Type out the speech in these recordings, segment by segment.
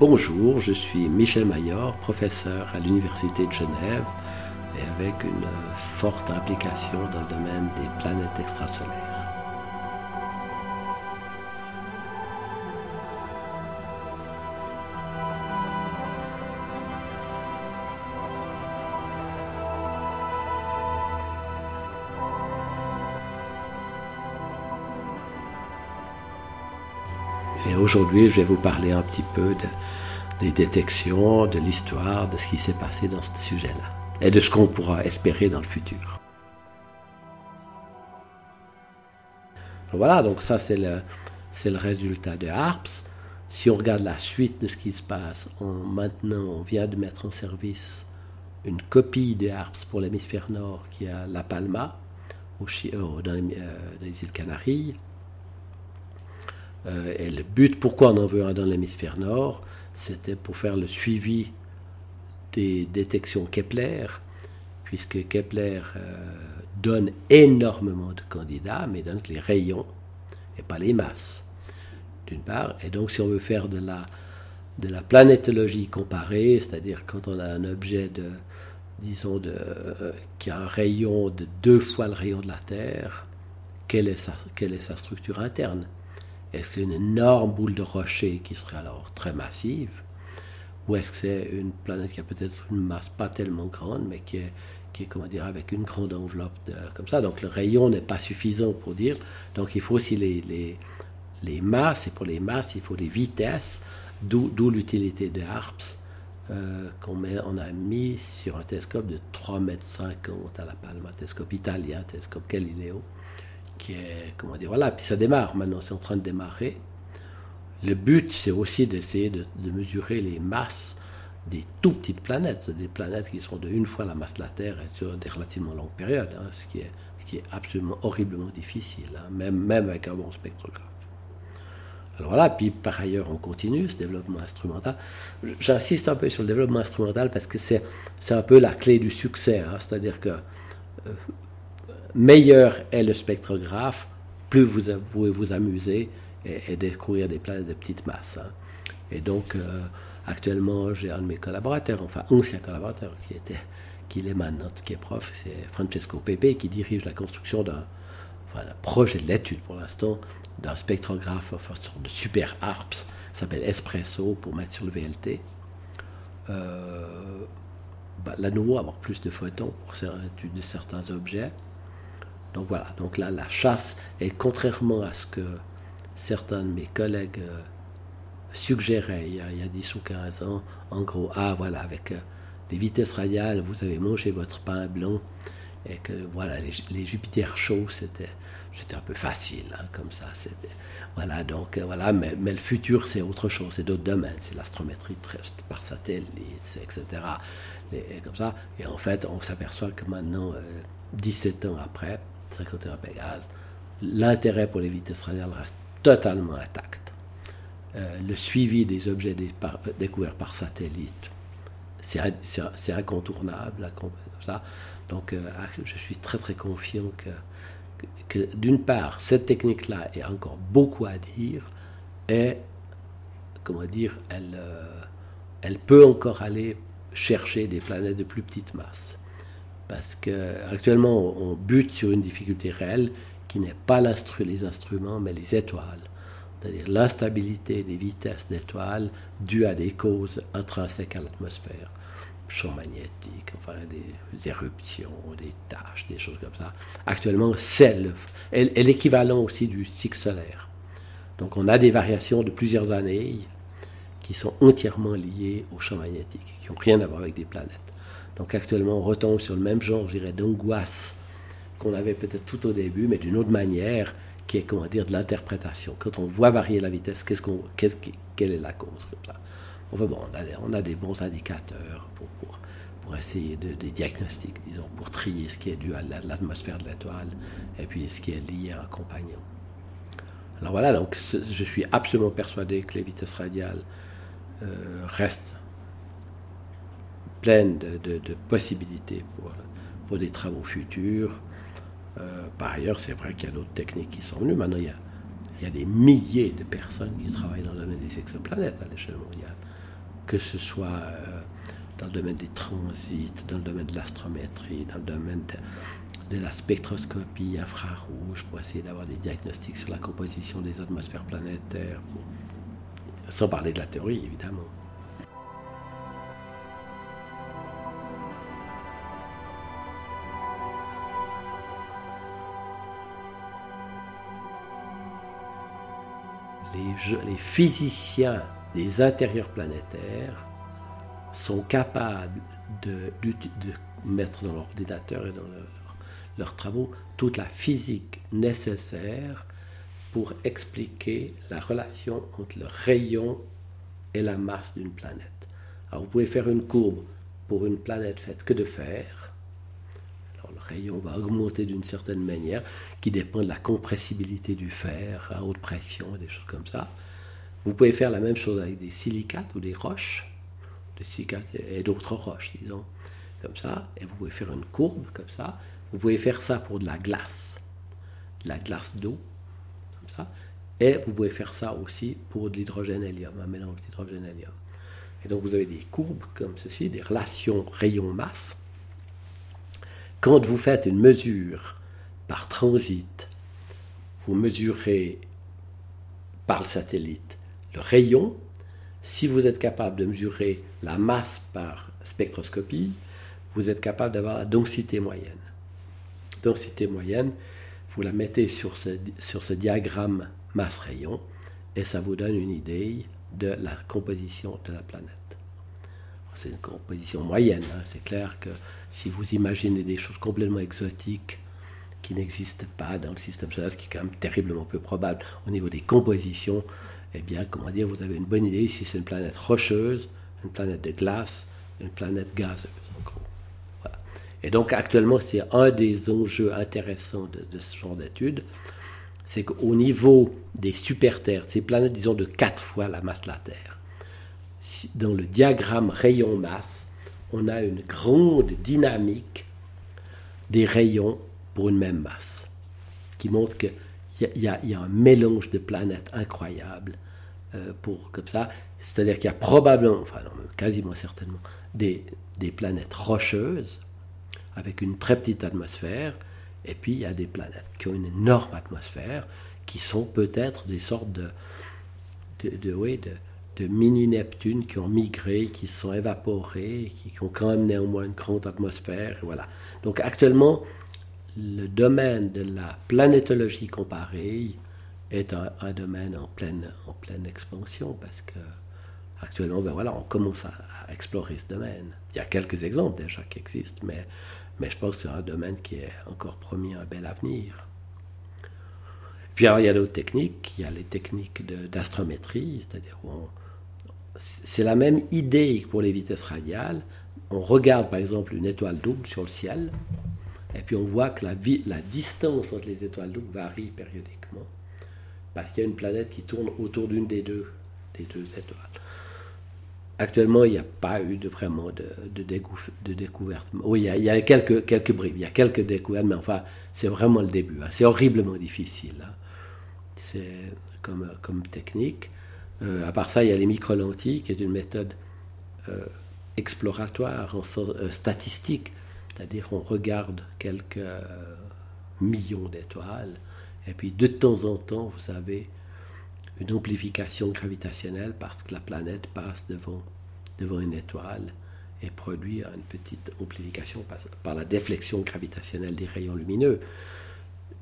Bonjour, je suis Michel Mayor, professeur à l'Université de Genève et avec une forte implication dans le domaine des planètes extrasolaires. Aujourd'hui, je vais vous parler un petit peu des détections, de l'histoire, de ce qui s'est passé dans ce sujet-là, et de ce qu'on pourra espérer dans le futur. Voilà, donc ça c'est le, le résultat de HARPS. Si on regarde la suite de ce qui se passe, maintenant on vient de mettre en service une copie des HARPS pour l'hémisphère nord qui est à La Palma, au, euh, euh, dans les îles Canaries. Euh, et le but, pourquoi on en veut dans l'hémisphère nord, c'était pour faire le suivi des détections Kepler, puisque Kepler euh, donne énormément de candidats, mais donne les rayons et pas les masses, d'une part. Et donc, si on veut faire de la, planétologie comparée, c'est-à-dire quand on a un objet de, disons, de, qui a un rayon de deux fois le rayon de la Terre, quelle est sa structure interne? Est-ce que c'est une énorme boule de rocher qui serait alors très massive? Ou est-ce que c'est une planète qui a peut-être une masse pas tellement grande, mais qui est, comment dire, avec une grande enveloppe comme ça? Donc le rayon n'est pas suffisant pour dire. Donc il faut aussi les, les, les masses, et pour les masses, il faut des vitesses, d'où l'utilité de HARPS. Euh, qu'on a mis sur un télescope de 3,50 mètres à la Palma, télescope italien, télescope Galileo qui est, comment dire, voilà, puis ça démarre maintenant, c'est en train de démarrer. Le but, c'est aussi d'essayer de, mesurer les masses des tout petites planètes, des planètes qui sont de une fois la masse de la Terre sur des relativement longues périodes, hein, ce, qui est, qui est absolument horriblement difficile, hein, même, même avec un bon spectrographe. Alors voilà, puis par ailleurs, on continue ce développement instrumental. J'insiste un peu sur le développement instrumental parce que c'est un peu la clé du succès, hein, c'est-à-dire que euh, meilleur est le spectrographe, plus vous pouvez vous amuser et, découvrir des planètes de petite masse. Hein. Et donc, euh, actuellement, j'ai un de mes collaborateurs, enfin, ancien collaborateur, qui, était, qui est maintenant, qui est prof, c'est Francesco Pepe, qui dirige la construction d'un enfin, projet de l'étude pour l'instant, d'un spectrographe, enfin, de super ARPS, s'appelle Espresso, pour mettre sur le VLT. Euh, bah, là, nouveau, avoir plus de photons pour l'étude de certains objets. Donc voilà, donc la chasse, et contrairement à ce que certains de mes collègues euh, suggéraient il y, a, 10 ou 15 ans, en gros, ah voilà, avec euh, les vitesses radiales, vous avez mangé votre pain blanc, et que voilà, les, Jupiters chauds, c'était c'était un peu facile, hein, comme ça. C'était voilà, donc euh, voilà, mais, le futur, c'est autre chose, c'est d'autres domaines, c'est l'astrométrie par satellite, etc. Et, comme ça. Et en fait, on s'aperçoit que maintenant, 17 ans après, 51 Pégase, l'intérêt pour les vitesses radiales reste totalement intact. Euh, le suivi des objets découverts par satellite, c'est incontournable. Donc, euh, ah, je suis très très confiant que, d'une part, cette technique-là est encore beaucoup à dire et, comment dire, elle, euh, elle peut encore aller chercher des planètes de plus petite masse parce qu'actuellement on bute sur une difficulté réelle qui n'est pas les instruments mais les étoiles, c'est-à-dire l'instabilité des vitesses d'étoiles due à des causes intrinsèques à l'atmosphère, champs magnétiques, enfin des éruptions, des taches, des choses comme ça. Actuellement, c'est l'équivalent aussi du cycle solaire. Donc on a des variations de plusieurs années qui sont entièrement liées aux champs magnétiques, qui n'ont rien à voir avec des planètes. Donc actuellement, on retombe sur le même genre, d'angoisse qu'on avait peut-être tout au début, mais d'une autre manière, qui est, comment dire, de l'interprétation. Quand on voit varier la vitesse, qu'est-ce qu'on, qu'est-ce quelle est la cause bon, on, a, des bons indicateurs pour, pour, essayer de, des diagnostics, disons, pour trier ce qui est dû à l'atmosphère de l'étoile et puis ce qui est lié à un compagnon. Alors voilà, donc je suis absolument persuadé que les vitesses radiales euh, restent pleine de, possibilités pour, pour, des travaux futurs. Euh, par ailleurs, c'est vrai qu'il y a d'autres techniques qui sont venues. Maintenant, il y, a, des milliers de personnes qui travaillent dans le domaine des exoplanètes à l'échelle mondiale. que ce soit euh, dans le domaine des transits, dans le domaine de l'astrométrie, dans le domaine de, la spectroscopie infrarouge, pour essayer d'avoir des diagnostics sur la composition des atmosphères planétaires, sans parler de la théorie évidemment. Les, physiciens des intérieurs planétaires sont capables de, mettre dans l'ordinateur et dans leurs travaux toute la physique nécessaire pour expliquer la relation entre le rayon et la masse d'une planète. Alors vous pouvez faire une courbe pour une planète faite que de fer, rayon va augmenter d'une certaine manière, qui dépend de la compressibilité du fer à haute pression, des choses comme ça. Vous pouvez faire la même chose avec des silicates ou des roches, des silicates et d'autres roches, disons, comme ça, et vous pouvez faire une courbe comme ça. Vous pouvez faire ça pour de la glace, de la glace d'eau, comme ça, et vous pouvez faire ça aussi pour de l'hydrogène-hélium, un mélange d'hydrogène-hélium. Et donc vous avez des courbes comme ceci, des relations rayon-masse, quand vous faites une mesure par transit, vous mesurez par le satellite le rayon. Si vous êtes capable de mesurer la masse par spectroscopie, vous êtes capable d'avoir la densité moyenne. Densité moyenne, vous la mettez sur ce, sur ce diagramme masse-rayon et ça vous donne une idée de la composition de la planète c'est une composition moyenne. Hein. C'est clair que si vous imaginez des choses complètement exotiques qui n'existent pas dans le système solaire, ce qui est quand même terriblement peu probable au niveau des compositions, eh bien, comment dire, vous avez une bonne idée si c'est une planète rocheuse, une planète de glace, une planète gazeuse, en gros. Et donc, actuellement, c'est un des enjeux intéressants de, ce genre d'études, c'est qu'au niveau des super-terres, ces planètes, disons, de quatre fois la masse de la Terre, dans le diagramme rayon-masse, on a une grande dynamique des rayons pour une même masse, qui montre qu'il y, a un mélange de planètes incroyable euh, pour comme ça. C'est-à-dire qu'il y a probablement, enfin non, quasiment certainement, des, des planètes rocheuses avec une très petite atmosphère, et puis il y a des planètes qui ont une énorme atmosphère, qui sont peut-être des sortes de, de, oui, de de mini-Neptune qui ont migré, qui se sont évaporés, qui ont quand même néanmoins une grande atmosphère. Voilà. Donc actuellement, le domaine de la planétologie comparée est un, domaine en pleine, en pleine expansion parce que actuellement, ben voilà, on commence à, explorer ce domaine. Il y a quelques exemples déjà qui existent, mais, mais je pense que c'est un domaine qui est encore promis un bel avenir. Puis alors, il y a d'autres techniques, il y a les techniques d'astrométrie, c'est-à-dire où on, c'est la même idée pour les vitesses radiales. On regarde par exemple une étoile double sur le ciel, et puis on voit que la, distance entre les étoiles doubles varie périodiquement, parce qu'il y a une planète qui tourne autour d'une des deux, des deux étoiles. Actuellement, il n'y a pas eu de, vraiment de, de, découverte. Oui, il y a, quelques, quelques il y a quelques découvertes, mais enfin, c'est vraiment le début. Hein. C'est horriblement difficile. Hein. C'est comme technique. Euh, à part ça, il y a les micro-lentilles, qui est une méthode euh, exploratoire, euh, statistique, c'est-à-dire on regarde quelques millions d'étoiles, et puis de temps en temps, vous avez une amplification gravitationnelle parce que la planète passe devant, devant une étoile et produit une petite amplification par, par la déflexion gravitationnelle des rayons lumineux.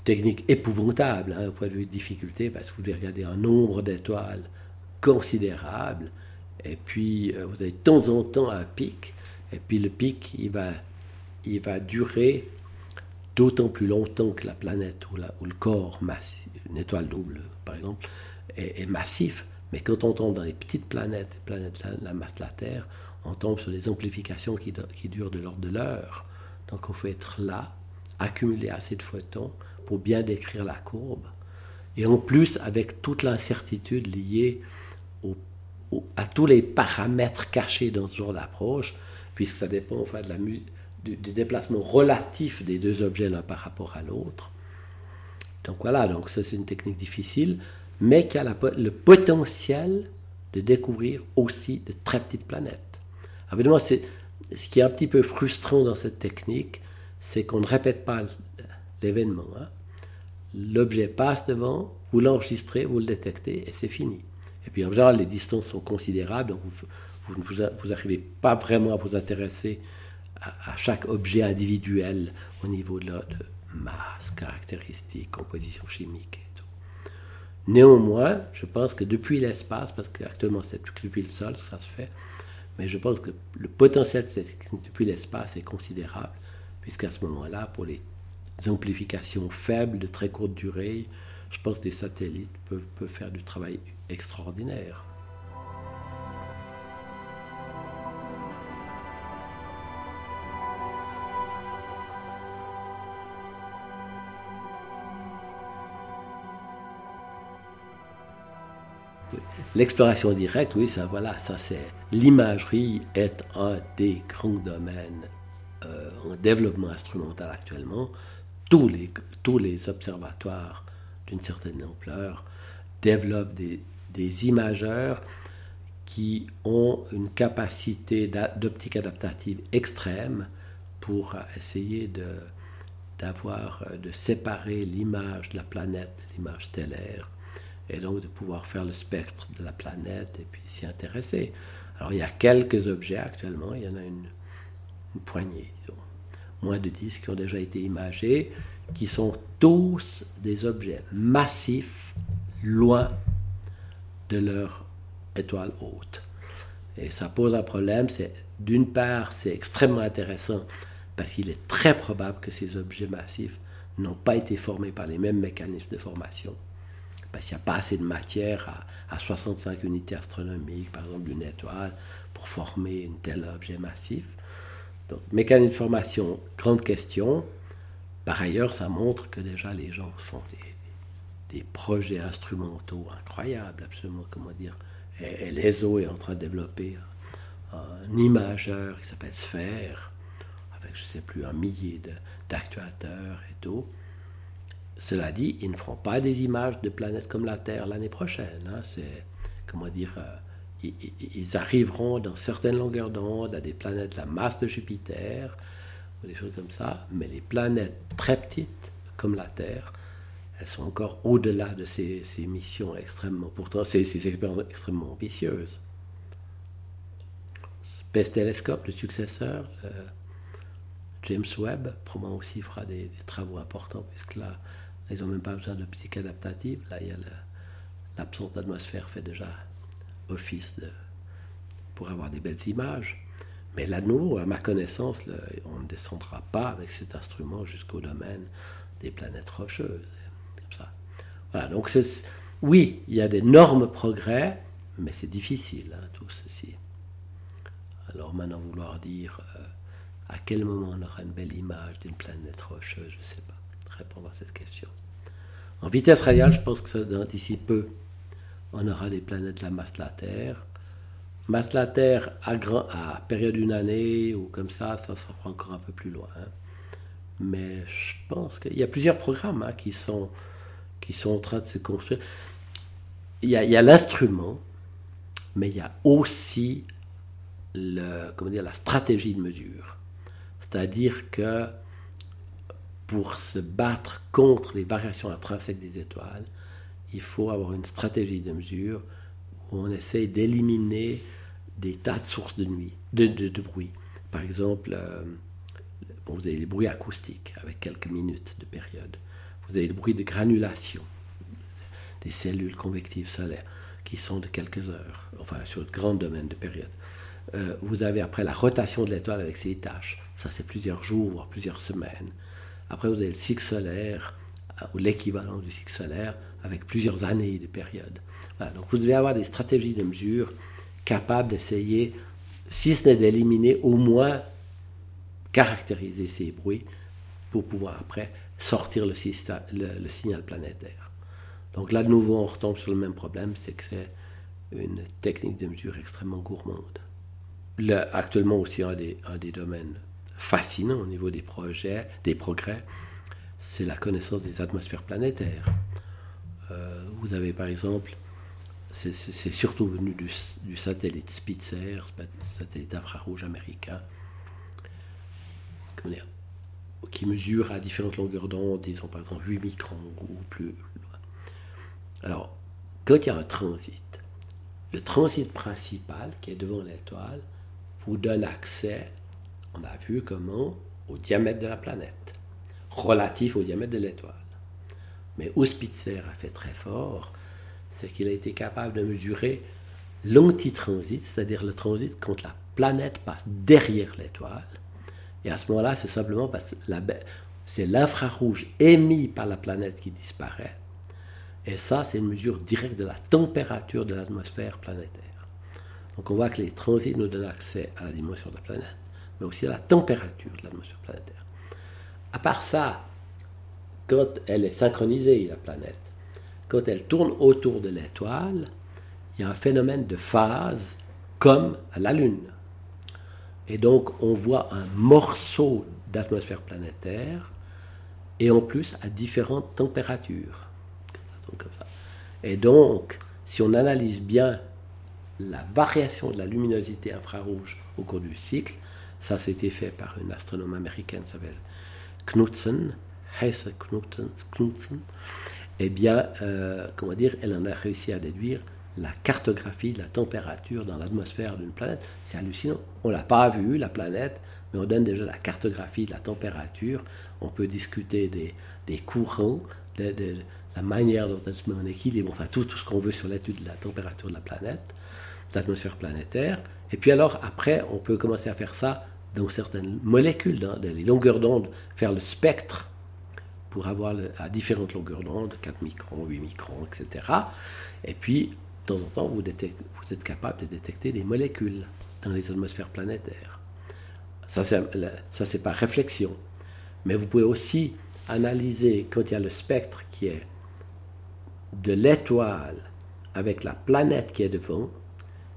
Technique épouvantable, hein, au point de vue de difficulté, parce que vous devez regarder un nombre d'étoiles considérable. Et puis, euh, vous avez de temps en temps un pic. Et puis, le pic, il va, il va durer d'autant plus longtemps que la planète ou, la, ou le corps, une étoile double, par exemple, est, massif. Mais quand on tombe dans les petites planètes, planètes la, la masse de la Terre, on tombe sur des amplifications qui, qui durent de l'ordre de l'heure. Donc, il faut être là, accumuler assez de photons pour bien décrire la courbe. Et en plus, avec toute l'incertitude liée à tous les paramètres cachés dans ce genre d'approche, puisque ça dépend enfin, de la, du, déplacement relatif des deux objets l'un par rapport à l'autre. Donc voilà, donc ça c'est une technique difficile, mais qui a le potentiel de découvrir aussi de très petites planètes. Évidemment, ce qui est un petit peu frustrant dans cette technique, c'est qu'on ne répète pas l'événement. Hein. L'objet passe devant, vous l'enregistrez, vous le détectez et c'est fini. Et puis en général, les distances sont considérables, donc vous n'arrivez pas vraiment à vous intéresser à, chaque objet individuel au niveau de, de masse, caractéristiques, composition chimique et tout. Néanmoins, je pense que depuis l'espace, parce qu'actuellement c'est depuis le sol que ça se fait, mais je pense que le potentiel depuis l'espace est considérable, puisqu'à ce moment-là, pour les amplifications faibles de très courte durée, je pense que des satellites peuvent, peuvent faire du travail extraordinaire. L'exploration directe, oui, ça, voilà, ça c'est. L'imagerie est un des grands domaines euh, en développement instrumental actuellement. Tous les, tous les observatoires d'une certaine ampleur développent des, des imageurs qui ont une capacité d'optique adaptative extrême pour essayer de, d'avoir, de séparer l'image de la planète de l'image stellaire et donc de pouvoir faire le spectre de la planète et puis s'y intéresser. Alors il y a quelques objets actuellement, il y en a une, poignée, moins de 10 qui ont déjà été imagés, qui sont tous des objets massifs, loin de leur étoile haute. Et ça pose un problème, c'est d'une part c'est extrêmement intéressant parce qu'il est très probable que ces objets massifs n'ont pas été formés par les mêmes mécanismes de formation parce qu'il n'y a pas assez de matière à, 65 unités astronomiques, par exemple d'une étoile, pour former un tel objet massif. Donc, mécanique de formation, grande question. Par ailleurs, ça montre que déjà les gens font des, projets instrumentaux incroyables, absolument, comment dire. Et, l'ESO est en train de développer un, imageur qui s'appelle Sphère, avec, je ne sais plus, un millier d'actuateurs et tout. Cela dit, ils ne feront pas des images de planètes comme la Terre l'année prochaine. Hein. C'est, comment dire, euh, ils, arriveront dans certaines longueurs d'onde à des planètes de la masse de Jupiter, ou des choses comme ça, mais les planètes très petites, comme la Terre, elles sont encore au-delà de ces, missions extrêmement, pourtant, ces, expériences extrêmement ambitieuses. Space Telescope, le successeur, James Webb, probablement aussi fera des, travaux importants, puisque là, ils n'ont même pas besoin de d'optique adaptative. Là, il y a l'absence d'atmosphère fait déjà office de, pour avoir des belles images. Mais là, nous, à ma connaissance, on ne descendra pas avec cet instrument jusqu'au domaine des planètes rocheuses. Voilà, donc oui, il y a d'énormes progrès, mais c'est difficile, hein, tout ceci. Alors maintenant, vouloir dire euh, à quel moment on aura une belle image d'une planète rocheuse, je ne sais pas répondre à cette question. En vitesse radiale, je pense que d'ici peu, on aura des planètes de la masse de la Terre. Masse de la Terre à, grand, à période d'une année ou comme ça, ça sera encore un peu plus loin. Mais je pense qu'il y a plusieurs programmes hein, qui, sont, qui sont en train de se construire. Il y a l'instrument, mais il y a aussi la stratégie de mesure. C'est-à-dire que pour se battre contre les variations intrinsèques des étoiles, il faut avoir une stratégie de mesure où on essaye d'éliminer des tas de sources de, nuit, de, bruit. Par exemple, euh, vous avez les bruits acoustiques avec quelques minutes de période. Vous avez le bruit de granulation des cellules convectives solaires qui sont de quelques heures, enfin sur de grands domaines de période. Euh, vous avez après la rotation de l'étoile avec ses tâches. Ça, c'est plusieurs jours, voire plusieurs semaines. Après, vous avez le cycle solaire, euh, ou l'équivalent du cycle solaire, avec plusieurs années de période. donc vous devez avoir des stratégies de mesure capables d'essayer, si ce n'est d'éliminer, au moins caractériser ces bruits pour pouvoir après sortir le, signal planétaire. Donc là, de nouveau, on retombe sur le même problème, c'est que c'est une technique de mesure extrêmement gourmande. actuellement aussi, un des, domaines fascinant au niveau des projets, des progrès, c'est la connaissance des atmosphères planétaires. Euh, vous avez par exemple c'est surtout venu du, satellite Spitzer, satellite infrarouge américain, qui mesure à différentes longueurs d'onde, disons par exemple 8 microns ou plus. Alors, quand il y a un transit, le transit principal qui est devant l'étoile vous donne accès, on a vu comment, au diamètre de la planète, relatif au diamètre de l'étoile. Mais où Spitzer a fait très fort, c'est qu'il a été capable de mesurer l'antitransit, c'est-à-dire le transit quand la planète passe derrière l'étoile. Et à ce moment-là, c'est simplement parce que c'est l'infrarouge émis par la planète qui disparaît. Et ça, c'est une mesure directe de la température de l'atmosphère planétaire. Donc on voit que les transits nous donnent accès à la dimension de la planète, mais aussi à la température de l'atmosphère planétaire. À part ça, quand elle est synchronisée, la planète, quand elle tourne autour de l'étoile, il y a un phénomène de phase comme la Lune. Et donc on voit un morceau d'atmosphère planétaire et en plus à différentes températures. Et donc, si on analyse bien la variation de la luminosité infrarouge au cours du cycle, ça c'était fait par une astronome américaine qui s'appelle Knudsen, Hesse Knudsen, eh bien, euh, comment dire, elle en a réussi à déduire la cartographie de la température dans l'atmosphère d'une planète. C'est hallucinant. On ne l'a pas vu, la planète, mais on donne déjà la cartographie de la température. On peut discuter des, des courants, de, la manière dont elle se met en équilibre, enfin tout, ce qu'on veut sur l'étude de la température de la planète, de l'atmosphère planétaire. Et puis alors, après, on peut commencer à faire ça dans certaines molécules, dans les longueurs d'onde, faire le spectre pour avoir à différentes longueurs d'onde, 4 microns, 8 microns, etc. Et puis, de temps en temps, vous, vous êtes capable de détecter des molécules dans les atmosphères planétaires. Ça, c'est par réflexion. Mais vous pouvez aussi analyser, quand il y a le spectre qui est de l'étoile avec la planète qui est devant,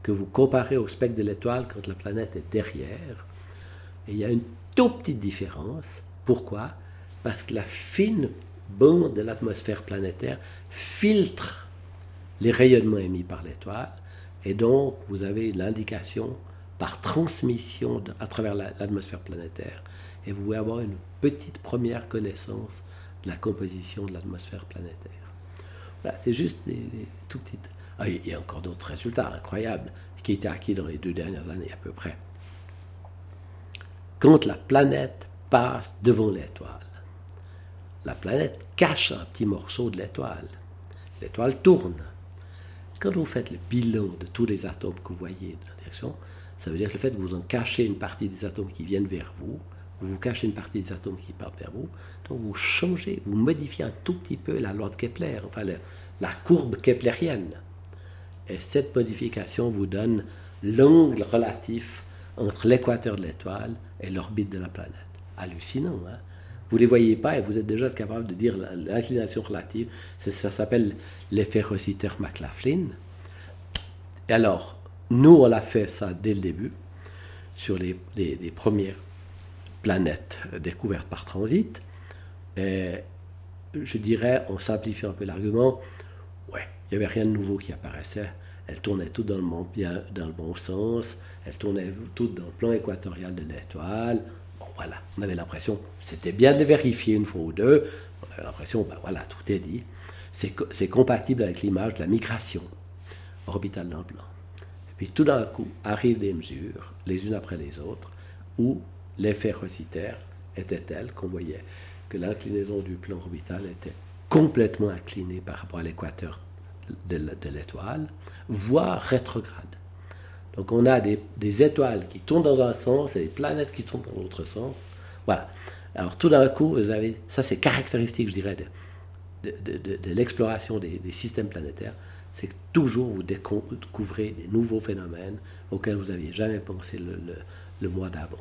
que vous comparez au spectre de l'étoile quand la planète est derrière. Et il y a une toute petite différence. Pourquoi? Parce que la fine bande de l'atmosphère planétaire filtre les rayonnements émis par l'étoile. Et donc, vous avez l'indication par transmission à travers l'atmosphère planétaire. Et vous pouvez avoir une petite première connaissance de la composition de l'atmosphère planétaire. Voilà, c'est juste des, tout petites. Ah, il y a encore d'autres résultats incroyables qui étaient acquis dans les deux dernières années à peu près. Quand la planète passe devant l'étoile, la planète cache un petit morceau de l'étoile. L'étoile tourne. Quand vous faites le bilan de tous les atomes que vous voyez dans la direction, ça veut dire que vous en cachez une partie des atomes qui viennent vers vous, vous cachez une partie des atomes qui partent vers vous, donc vous changez, vous modifiez un tout petit peu la loi de Kepler, enfin la courbe keplérienne. Et cette modification vous donne l'angle relatif entre l'équateur de l'étoile et l'orbite de la planète. Hallucinant, hein? Vous ne les voyez pas et vous êtes déjà capable de dire l'inclination relative. Ça s'appelle l'effet Rossiter-McLaughlin. Et alors, nous, on a fait ça dès le début, sur les, les premières planètes découvertes par transit. Et je dirais, on simplifie un peu l'argument, ouais, il n'y avait rien de nouveau qui apparaissait. Elles tournaient toutes dans le, bon, bien, dans le bon sens, elles tournaient toutes dans le plan équatorial de l'étoile. On avait l'impression, c'était bien de les vérifier une fois ou deux, on avait l'impression, ben voilà, tout est dit. C'est compatible avec l'image de la migration orbitale d'un plan. Et puis tout d'un coup, arrivent des mesures, les unes après les autres, où l'effet Rossiter était tel qu'on voyait que l'inclinaison du plan orbital était complètement inclinée par rapport à l'équateur de l'étoile, voire rétrograde. Donc on a des, étoiles qui tournent dans un sens et des planètes qui tournent dans l'autre sens. Voilà. Alors tout d'un coup, vous avez, ça c'est caractéristique, je dirais, de, l'exploration des, systèmes planétaires, c'est que toujours vous découvrez des nouveaux phénomènes auxquels vous n'aviez jamais pensé le, mois d'avant.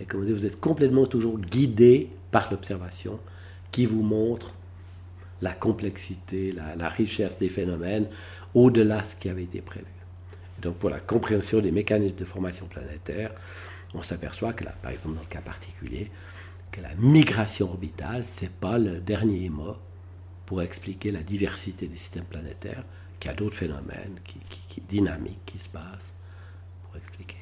Et comme vous êtes complètement toujours guidé par l'observation qui vous montre la complexité, la, richesse des phénomènes au-delà de ce qui avait été prévu. Donc pour la compréhension des mécanismes de formation planétaire, on s'aperçoit que, par exemple dans le cas particulier, que la migration orbitale, ce n'est pas le dernier mot pour expliquer la diversité des systèmes planétaires, qu'il y a d'autres phénomènes dynamiques qui se passent pour expliquer.